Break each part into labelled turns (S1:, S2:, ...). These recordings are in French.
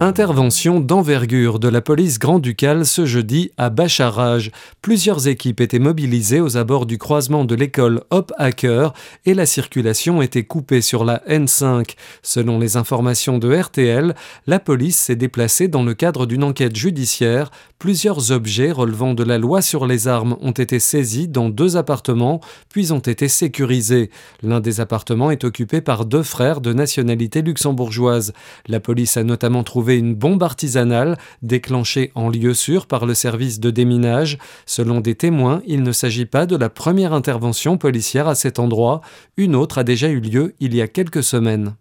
S1: Intervention d'envergure de la police grand-ducale ce jeudi à Bacharage. Plusieurs équipes étaient mobilisées aux abords du croisement de l'école Hop Hacker et la circulation était coupée sur la N5. Selon les informations de RTL, la police s'est déplacée dans le cadre d'une enquête judiciaire. Plusieurs objets relevant de la loi sur les armes ont été saisis dans deux appartements, puis ont été sécurisés. L'un des appartements est occupé par deux frères de nationalité luxembourgeoise. La police a notamment trouvé une bombe artisanale déclenchée en lieu sûr par le service de déminage. Selon des témoins, il ne s'agit pas de la première intervention policière à cet endroit. Une autre a déjà eu lieu il y a quelques semaines.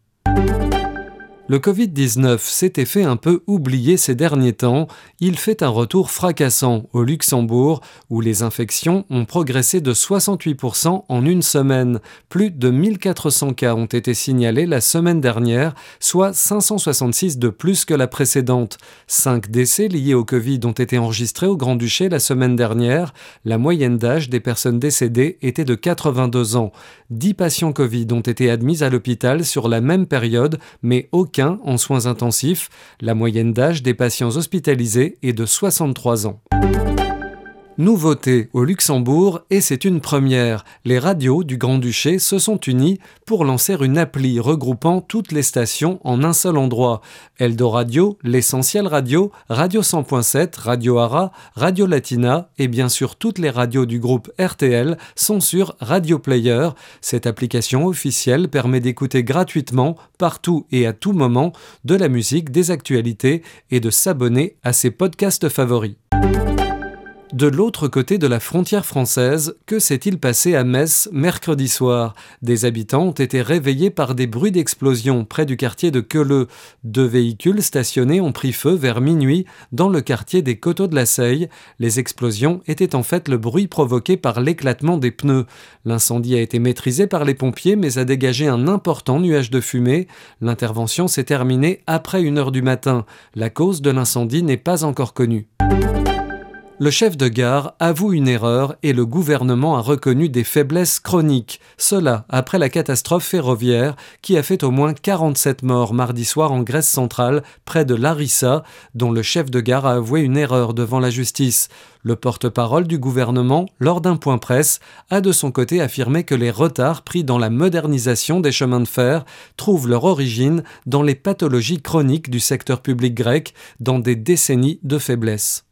S1: Le Covid-19 s'était fait un peu oublier ces derniers temps. Il fait un retour fracassant au Luxembourg, où les infections ont progressé de 68% en une semaine. Plus de 1400 cas ont été signalés la semaine dernière, soit 566 de plus que la précédente. Cinq décès liés au Covid ont été enregistrés au Grand-Duché la semaine dernière. La moyenne d'âge des personnes décédées était de 82 ans. 10 patients Covid ont été admis à l'hôpital sur la même période, mais aucun en soins intensifs. La moyenne d'âge des patients hospitalisés est de 63 ans. Nouveauté au Luxembourg, et c'est une première, les radios du Grand-Duché se sont unies pour lancer une appli regroupant toutes les stations en un seul endroit. Radio, l'essentiel radio, Radio 100.7, Radio Ara, Radio Latina et bien sûr toutes les radios du groupe RTL sont sur Radio Player. Cette application officielle permet d'écouter gratuitement, partout et à tout moment, de la musique, des actualités et de s'abonner à ses podcasts favoris. De l'autre côté de la frontière française, que s'est-il passé à Metz mercredi soir? Des habitants ont été réveillés par des bruits d'explosion près du quartier de Queuleux. Deux véhicules stationnés ont pris feu vers minuit dans le quartier des Coteaux de la Seille. Les explosions étaient en fait le bruit provoqué par l'éclatement des pneus. L'incendie a été maîtrisé par les pompiers mais a dégagé un important nuage de fumée. L'intervention s'est terminée après une heure du matin. La cause de l'incendie n'est pas encore connue. Le chef de gare avoue une erreur et le gouvernement a reconnu des faiblesses chroniques. Cela après la catastrophe ferroviaire qui a fait au moins 47 morts mardi soir en Grèce centrale, près de Larissa, dont le chef de gare a avoué une erreur devant la justice. Le porte-parole du gouvernement, lors d'un point presse, a de son côté affirmé que les retards pris dans la modernisation des chemins de fer trouvent leur origine dans les pathologies chroniques du secteur public grec, dans des décennies de faiblesse.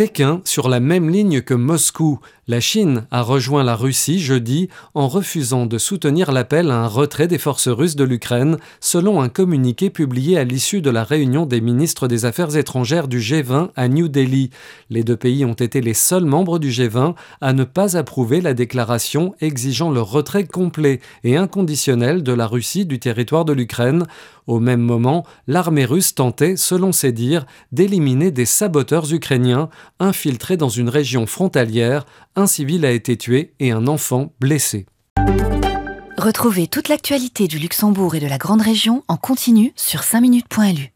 S1: Pékin sur la même ligne que Moscou. La Chine a rejoint la Russie jeudi en refusant de soutenir l'appel à un retrait des forces russes de l'Ukraine, selon un communiqué publié à l'issue de la réunion des ministres des Affaires étrangères du G20 à New Delhi. Les deux pays ont été les seuls membres du G20 à ne pas approuver la déclaration exigeant le retrait complet et inconditionnel de la Russie du territoire de l'Ukraine. Au même moment, l'armée russe tentait, selon ses dires, d'éliminer des saboteurs ukrainiens infiltrés dans une région frontalière. Un civil a été tué et un enfant blessé.
S2: Retrouvez toute l'actualité du Luxembourg et de la Grande Région en continu sur 5minutes.lu.